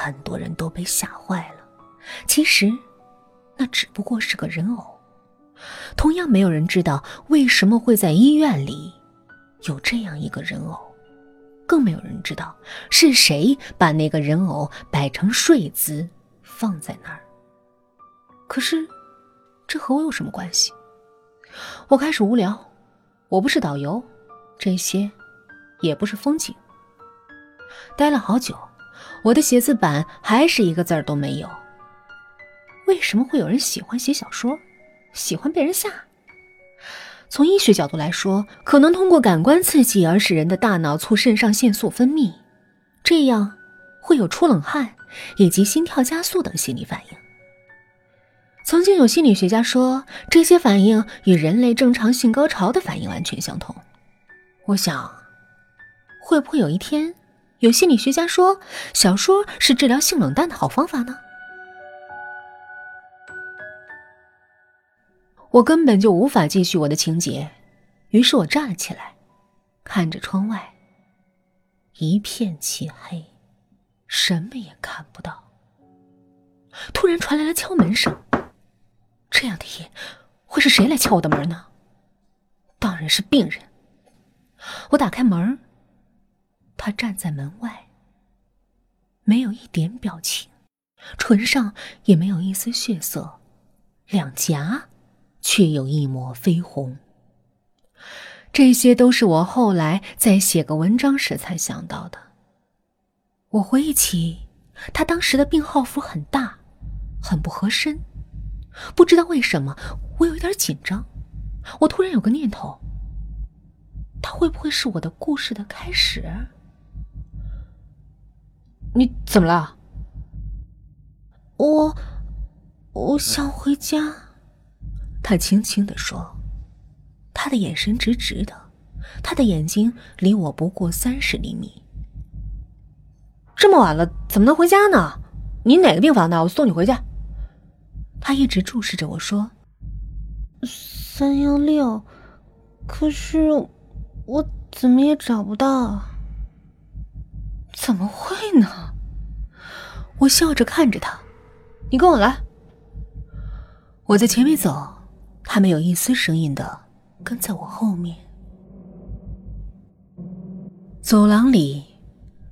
很多人都被吓坏了。其实，那只不过是个人偶。同样，没有人知道为什么会在医院里有这样一个人偶，更没有人知道是谁把那个人偶摆成睡姿放在那儿。可是，这和我有什么关系？我开始无聊。我不是导游，这些也不是风景。待了好久，我的写字板还是一个字儿都没有。为什么会有人喜欢写小说，喜欢被人吓？从医学角度来说，可能通过感官刺激而使人的大脑促肾上腺素分泌，这样会有出冷汗以及心跳加速等心理反应。曾经有心理学家说，这些反应与人类正常性高潮的反应完全相同。我想，会不会有一天，有心理学家说小说是治疗性冷淡的好方法呢？我根本就无法继续我的情节，于是我站了起来，看着窗外，一片漆黑，什么也看不到。突然传来了敲门声。这样的夜，会是谁来敲我的门呢？当然是病人。我打开门，他站在门外，没有一点表情，唇上也没有一丝血色，两颊却有一抹绯红。这些都是我后来在写个文章时才想到的。我回忆起他当时的病号服很大，很不合身。不知道为什么，我有一点紧张。我突然有个念头：他会不会是我的故事的开始？你怎么了？我，我想回家。他轻轻的说，他的眼神直直的，他的眼睛离我不过三十厘米。这么晚了，怎么能回家呢？你哪个病房的？我送你回去。他一直注视着我说：“三幺六，可是我怎么也找不到。怎么会呢？”我笑着看着他：“你跟我来。”我在前面走，他没有一丝声音的跟在我后面。走廊里，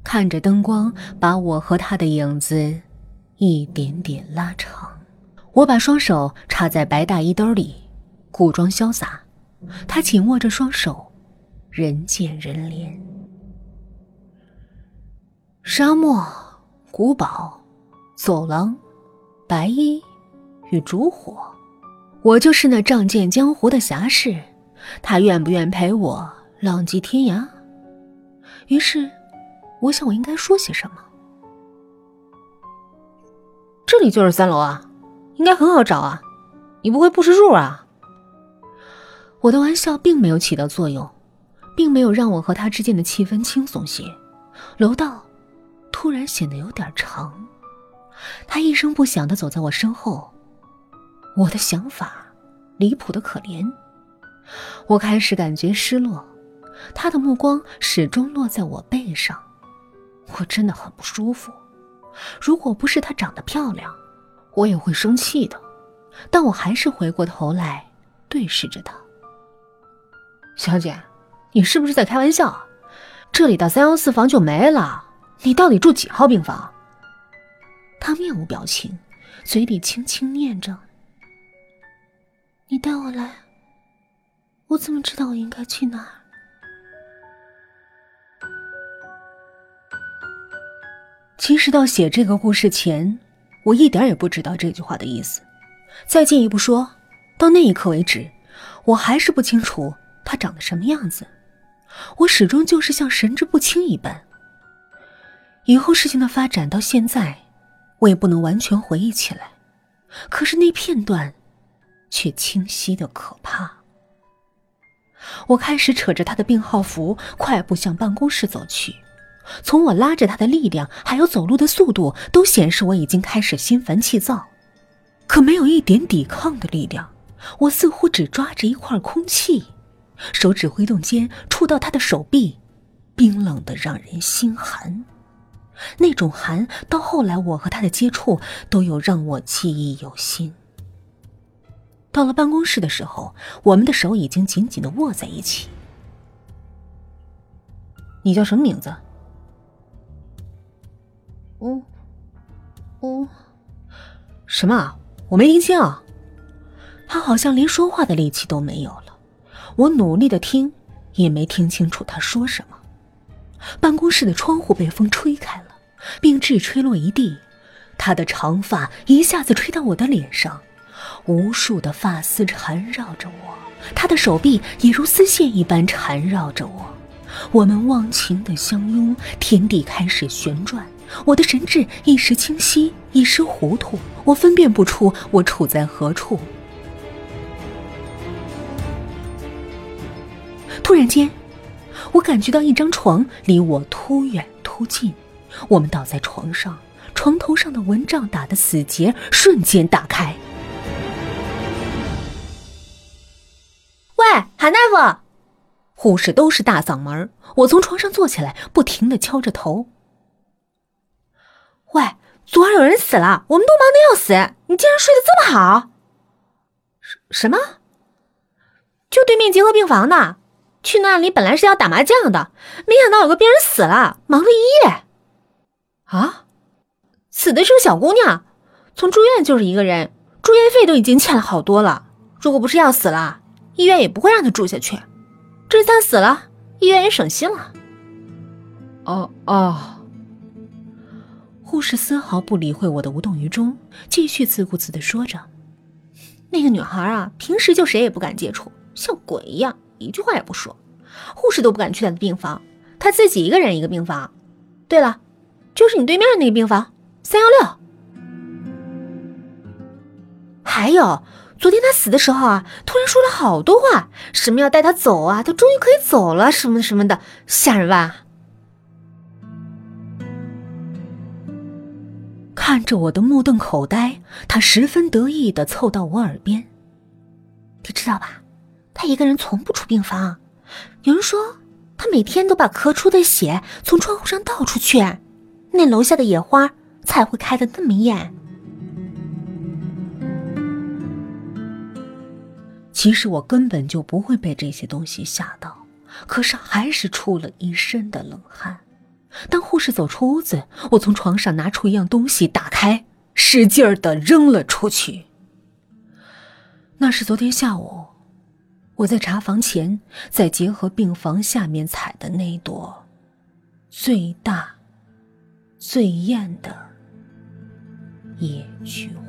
看着灯光把我和他的影子一点点拉长。我把双手插在白大衣兜里，故装潇洒。他紧握着双手，人见人怜。沙漠、古堡、走廊、白衣与烛火，我就是那仗剑江湖的侠士。他愿不愿陪我浪迹天涯？于是，我想我应该说些什么。这里就是三楼啊。应该很好找啊，你不会不识数啊？我的玩笑并没有起到作用，并没有让我和他之间的气氛轻松些。楼道突然显得有点长，他一声不响的走在我身后。我的想法离谱的可怜，我开始感觉失落。他的目光始终落在我背上，我真的很不舒服。如果不是她长得漂亮。我也会生气的，但我还是回过头来对视着他。小姐，你是不是在开玩笑？这里的三幺四房就没了，你到底住几号病房？他面无表情，嘴里轻轻念着：“你带我来。”我怎么知道我应该去哪儿？其实到写这个故事前。我一点也不知道这句话的意思。再进一步说，到那一刻为止，我还是不清楚他长得什么样子。我始终就是像神志不清一般。以后事情的发展到现在，我也不能完全回忆起来。可是那片段，却清晰的可怕。我开始扯着他的病号服，快步向办公室走去。从我拉着他的力量，还有走路的速度，都显示我已经开始心烦气躁，可没有一点抵抗的力量。我似乎只抓着一块空气，手指挥动间触到他的手臂，冰冷的让人心寒。那种寒，到后来我和他的接触都有让我记忆犹新。到了办公室的时候，我们的手已经紧紧的握在一起。你叫什么名字？我，我，什么？我没听清啊。他好像连说话的力气都没有了。我努力的听，也没听清楚他说什么。办公室的窗户被风吹开了，并致吹落一地。他的长发一下子吹到我的脸上，无数的发丝缠绕着我，他的手臂也如丝线一般缠绕着我。我们忘情的相拥，天地开始旋转。我的神智一时清晰，一时糊涂，我分辨不出我处在何处。突然间。我感觉到一张床离我突远突近，我们倒在床上，床头上的蚊帐打的死结瞬间打开。喂，韩大夫！护士都是大嗓门。我从床上坐起来，不停的敲着头。喂，昨晚有人死了，我们都忙的要死，你竟然睡得这么好？什什么？就对面结核病房的。去那里本来是要打麻将的，没想到有个病人死了，忙了一夜。啊，死的是个小姑娘，从住院就是一个人，住院费都已经欠了好多了。如果不是要死了，医院也不会让她住下去。这次她死了，医院也省心了。哦哦。护士丝毫不理会我的无动于衷，继续自顾自的说着：“那个女孩啊，平时就谁也不敢接触，像鬼一样。”一句话也不说，护士都不敢去她的病房，她自己一个人一个病房。对了，就是你对面那个病房，三幺六。还有，昨天他死的时候啊，突然说了好多话，什么要带他走啊，他终于可以走了，什么什么的，吓人吧？看着我的目瞪口呆，他十分得意的凑到我耳边：“你知道吧？”他一个人从不出病房，有人说他每天都把咳出的血从窗户上倒出去，那楼下的野花才会开的那么艳。其实我根本就不会被这些东西吓到，可是还是出了一身的冷汗。当护士走出屋子，我从床上拿出一样东西，打开，使劲儿的扔了出去。那是昨天下午。我在查房前，在结核病房下面采的那一朵最大、最艳的野菊花。